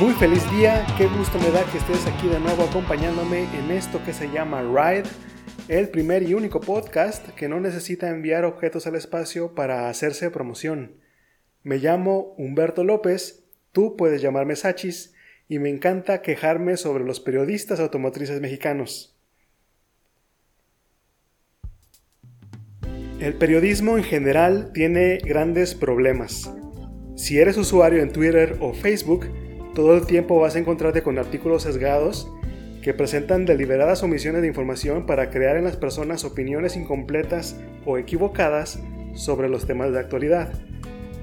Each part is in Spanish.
Muy feliz día, qué gusto me da que estés aquí de nuevo acompañándome en esto que se llama Ride, el primer y único podcast que no necesita enviar objetos al espacio para hacerse promoción. Me llamo Humberto López, tú puedes llamarme Sachis, y me encanta quejarme sobre los periodistas automotrices mexicanos. El periodismo en general tiene grandes problemas. Si eres usuario en Twitter o Facebook, todo el tiempo vas a encontrarte con artículos sesgados que presentan deliberadas omisiones de información para crear en las personas opiniones incompletas o equivocadas sobre los temas de actualidad.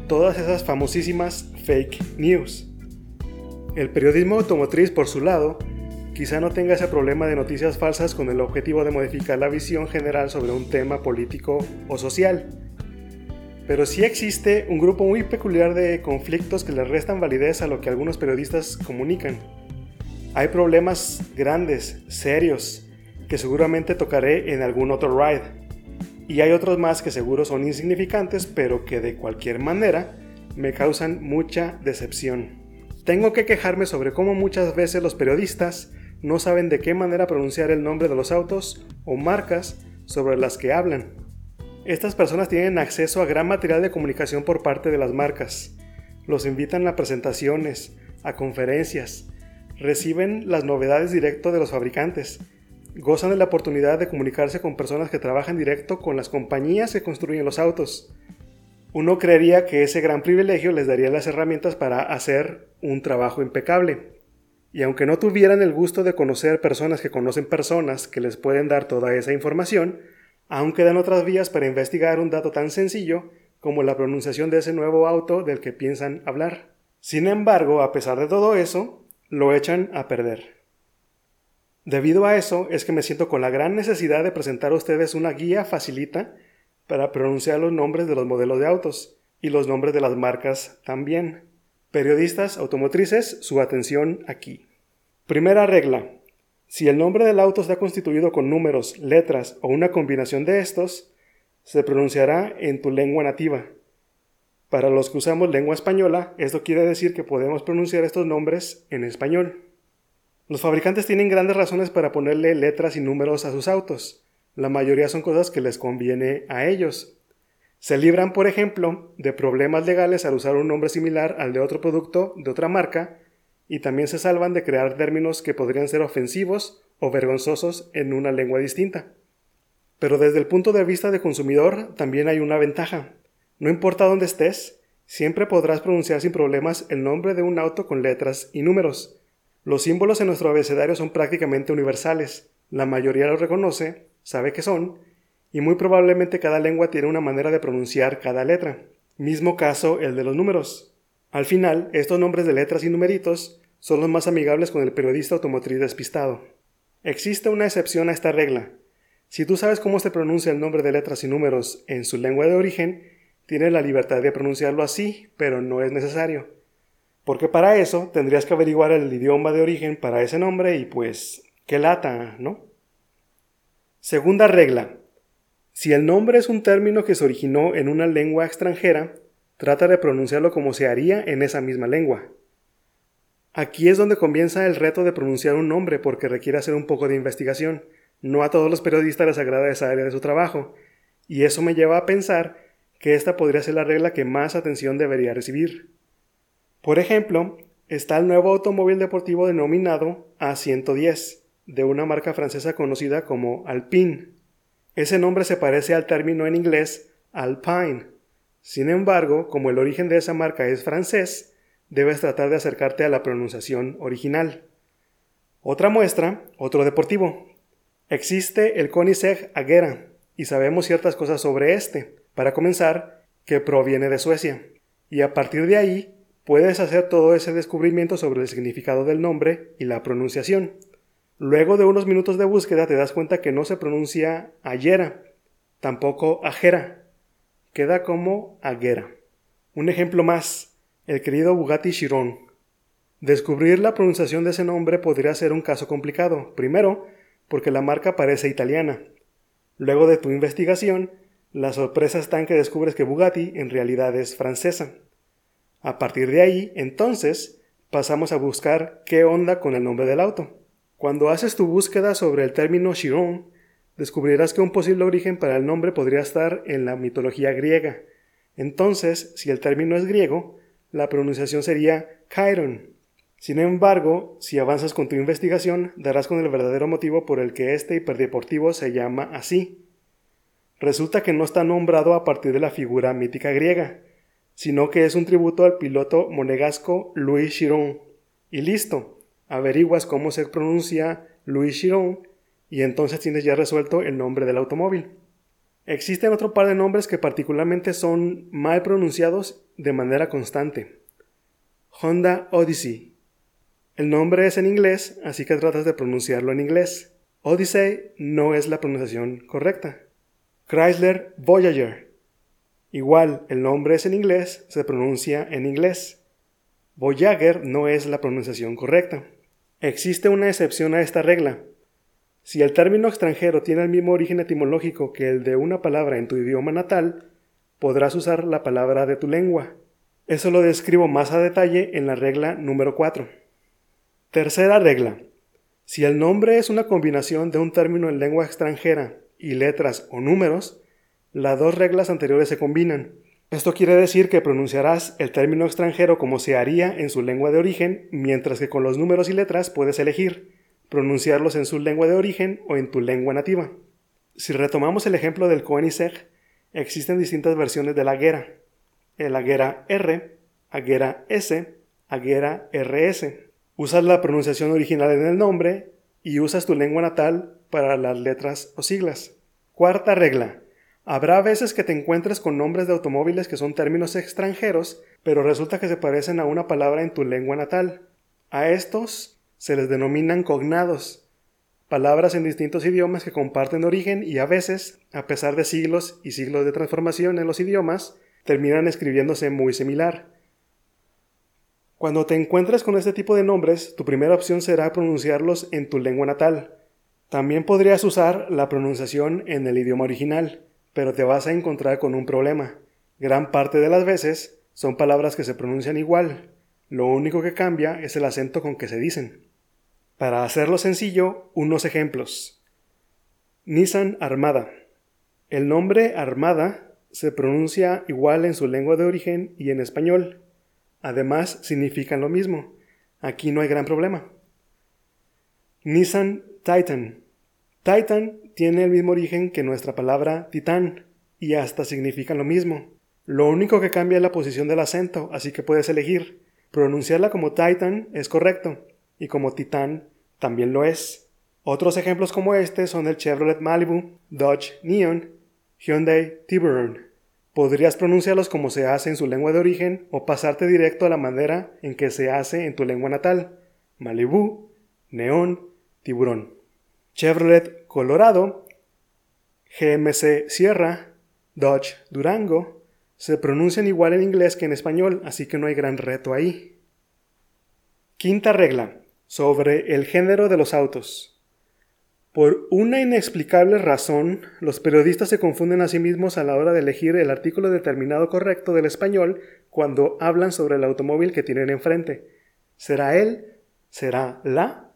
Todas esas famosísimas fake news. El periodismo automotriz, por su lado, quizá no tenga ese problema de noticias falsas con el objetivo de modificar la visión general sobre un tema político o social. Pero sí existe un grupo muy peculiar de conflictos que le restan validez a lo que algunos periodistas comunican. Hay problemas grandes, serios, que seguramente tocaré en algún otro ride. Y hay otros más que seguro son insignificantes, pero que de cualquier manera me causan mucha decepción. Tengo que quejarme sobre cómo muchas veces los periodistas no saben de qué manera pronunciar el nombre de los autos o marcas sobre las que hablan. Estas personas tienen acceso a gran material de comunicación por parte de las marcas. Los invitan a presentaciones, a conferencias, reciben las novedades directo de los fabricantes, gozan de la oportunidad de comunicarse con personas que trabajan directo con las compañías que construyen los autos. Uno creería que ese gran privilegio les daría las herramientas para hacer un trabajo impecable. Y aunque no tuvieran el gusto de conocer personas que conocen personas que les pueden dar toda esa información, aún quedan otras vías para investigar un dato tan sencillo como la pronunciación de ese nuevo auto del que piensan hablar. Sin embargo, a pesar de todo eso, lo echan a perder. Debido a eso es que me siento con la gran necesidad de presentar a ustedes una guía facilita para pronunciar los nombres de los modelos de autos y los nombres de las marcas también. Periodistas automotrices, su atención aquí. Primera regla. Si el nombre del auto está constituido con números, letras o una combinación de estos, se pronunciará en tu lengua nativa. Para los que usamos lengua española, esto quiere decir que podemos pronunciar estos nombres en español. Los fabricantes tienen grandes razones para ponerle letras y números a sus autos. La mayoría son cosas que les conviene a ellos, se libran, por ejemplo, de problemas legales al usar un nombre similar al de otro producto de otra marca y también se salvan de crear términos que podrían ser ofensivos o vergonzosos en una lengua distinta. Pero desde el punto de vista de consumidor también hay una ventaja. No importa dónde estés, siempre podrás pronunciar sin problemas el nombre de un auto con letras y números. Los símbolos en nuestro abecedario son prácticamente universales. La mayoría los reconoce, sabe que son, y muy probablemente cada lengua tiene una manera de pronunciar cada letra. Mismo caso el de los números. Al final, estos nombres de letras y numeritos son los más amigables con el periodista automotriz despistado. Existe una excepción a esta regla. Si tú sabes cómo se pronuncia el nombre de letras y números en su lengua de origen, tienes la libertad de pronunciarlo así, pero no es necesario. Porque para eso tendrías que averiguar el idioma de origen para ese nombre y pues, qué lata, ¿no? Segunda regla. Si el nombre es un término que se originó en una lengua extranjera, trata de pronunciarlo como se haría en esa misma lengua. Aquí es donde comienza el reto de pronunciar un nombre porque requiere hacer un poco de investigación. No a todos los periodistas les agrada esa área de su trabajo, y eso me lleva a pensar que esta podría ser la regla que más atención debería recibir. Por ejemplo, está el nuevo automóvil deportivo denominado A110, de una marca francesa conocida como Alpine. Ese nombre se parece al término en inglés alpine. Sin embargo, como el origen de esa marca es francés, debes tratar de acercarte a la pronunciación original. Otra muestra, otro deportivo. Existe el Koenigsegg Agera y sabemos ciertas cosas sobre este. Para comenzar, que proviene de Suecia. Y a partir de ahí, puedes hacer todo ese descubrimiento sobre el significado del nombre y la pronunciación. Luego de unos minutos de búsqueda te das cuenta que no se pronuncia ayera, tampoco ajera, queda como aguera. Un ejemplo más, el querido Bugatti Chiron. Descubrir la pronunciación de ese nombre podría ser un caso complicado, primero, porque la marca parece italiana. Luego de tu investigación, la sorpresa está en que descubres que Bugatti en realidad es francesa. A partir de ahí, entonces, pasamos a buscar qué onda con el nombre del auto. Cuando haces tu búsqueda sobre el término Chiron, descubrirás que un posible origen para el nombre podría estar en la mitología griega. Entonces, si el término es griego, la pronunciación sería Chiron. Sin embargo, si avanzas con tu investigación, darás con el verdadero motivo por el que este hiperdeportivo se llama así. Resulta que no está nombrado a partir de la figura mítica griega, sino que es un tributo al piloto monegasco Louis Chiron. Y listo, averiguas cómo se pronuncia Louis Chiron y entonces tienes ya resuelto el nombre del automóvil. Existen otro par de nombres que particularmente son mal pronunciados de manera constante. Honda Odyssey. El nombre es en inglés, así que tratas de pronunciarlo en inglés. Odyssey no es la pronunciación correcta. Chrysler Voyager. Igual, el nombre es en inglés, se pronuncia en inglés. Voyager no es la pronunciación correcta. Existe una excepción a esta regla. Si el término extranjero tiene el mismo origen etimológico que el de una palabra en tu idioma natal, podrás usar la palabra de tu lengua. Eso lo describo más a detalle en la regla número 4. Tercera regla. Si el nombre es una combinación de un término en lengua extranjera y letras o números, las dos reglas anteriores se combinan. Esto quiere decir que pronunciarás el término extranjero como se haría en su lengua de origen, mientras que con los números y letras puedes elegir pronunciarlos en su lengua de origen o en tu lengua nativa. Si retomamos el ejemplo del Koenigsegg, existen distintas versiones de la Aguera. El Aguera R, Aguera S, Aguera RS. Usas la pronunciación original en el nombre y usas tu lengua natal para las letras o siglas. Cuarta regla. Habrá veces que te encuentres con nombres de automóviles que son términos extranjeros, pero resulta que se parecen a una palabra en tu lengua natal. A estos se les denominan cognados, palabras en distintos idiomas que comparten origen y a veces, a pesar de siglos y siglos de transformación en los idiomas, terminan escribiéndose muy similar. Cuando te encuentres con este tipo de nombres, tu primera opción será pronunciarlos en tu lengua natal, también podrías usar la pronunciación en el idioma original, pero te vas a encontrar con un problema. Gran parte de las veces son palabras que se pronuncian igual, lo único que cambia es el acento con que se dicen. Para hacerlo sencillo, unos ejemplos. Nissan Armada. El nombre Armada se pronuncia igual en su lengua de origen y en español. Además, significan lo mismo. Aquí no hay gran problema. Nissan Titan. Titan tiene el mismo origen que nuestra palabra titán y hasta significa lo mismo. Lo único que cambia es la posición del acento, así que puedes elegir. Pronunciarla como Titan es correcto y como titán también lo es. Otros ejemplos como este son el Chevrolet Malibu, Dodge Neon, Hyundai Tiburon. Podrías pronunciarlos como se hace en su lengua de origen o pasarte directo a la manera en que se hace en tu lengua natal. Malibu, Neon, Tiburón. Chevrolet Colorado, GMC Sierra, Dodge Durango, se pronuncian igual en inglés que en español, así que no hay gran reto ahí. Quinta regla, sobre el género de los autos. Por una inexplicable razón, los periodistas se confunden a sí mismos a la hora de elegir el artículo determinado correcto del español cuando hablan sobre el automóvil que tienen enfrente. ¿Será él? ¿Será la?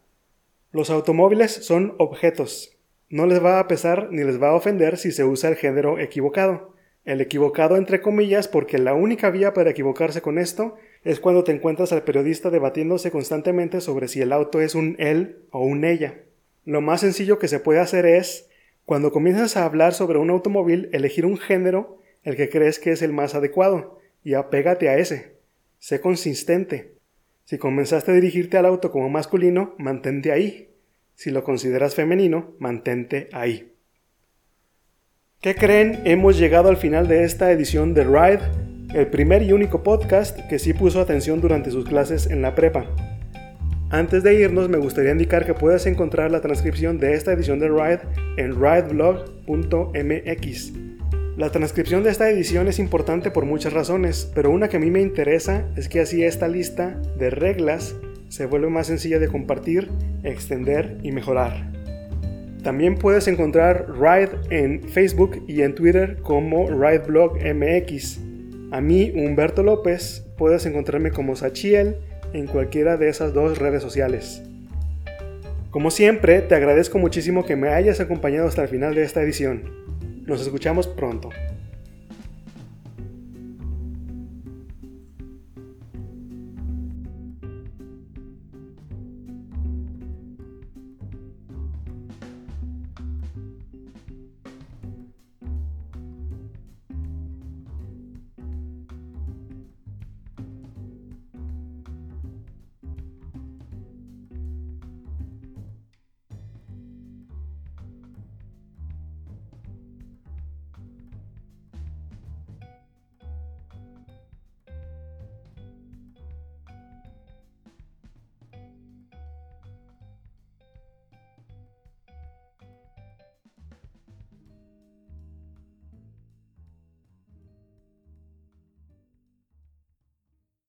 Los automóviles son objetos. No les va a pesar ni les va a ofender si se usa el género equivocado. El equivocado entre comillas porque la única vía para equivocarse con esto es cuando te encuentras al periodista debatiéndose constantemente sobre si el auto es un él o un ella. Lo más sencillo que se puede hacer es, cuando comienzas a hablar sobre un automóvil, elegir un género, el que crees que es el más adecuado, y apégate a ese. Sé consistente. Si comenzaste a dirigirte al auto como masculino, mantente ahí. Si lo consideras femenino, mantente ahí. ¿Qué creen? Hemos llegado al final de esta edición de Ride, el primer y único podcast que sí puso atención durante sus clases en la prepa. Antes de irnos, me gustaría indicar que puedes encontrar la transcripción de esta edición de Ride en rideblog.mx. La transcripción de esta edición es importante por muchas razones, pero una que a mí me interesa es que así esta lista de reglas se vuelve más sencilla de compartir, extender y mejorar. También puedes encontrar Ride en Facebook y en Twitter como RideBlogMX. A mí, Humberto López, puedes encontrarme como Sachiel en cualquiera de esas dos redes sociales. Como siempre, te agradezco muchísimo que me hayas acompañado hasta el final de esta edición. Nos escuchamos pronto.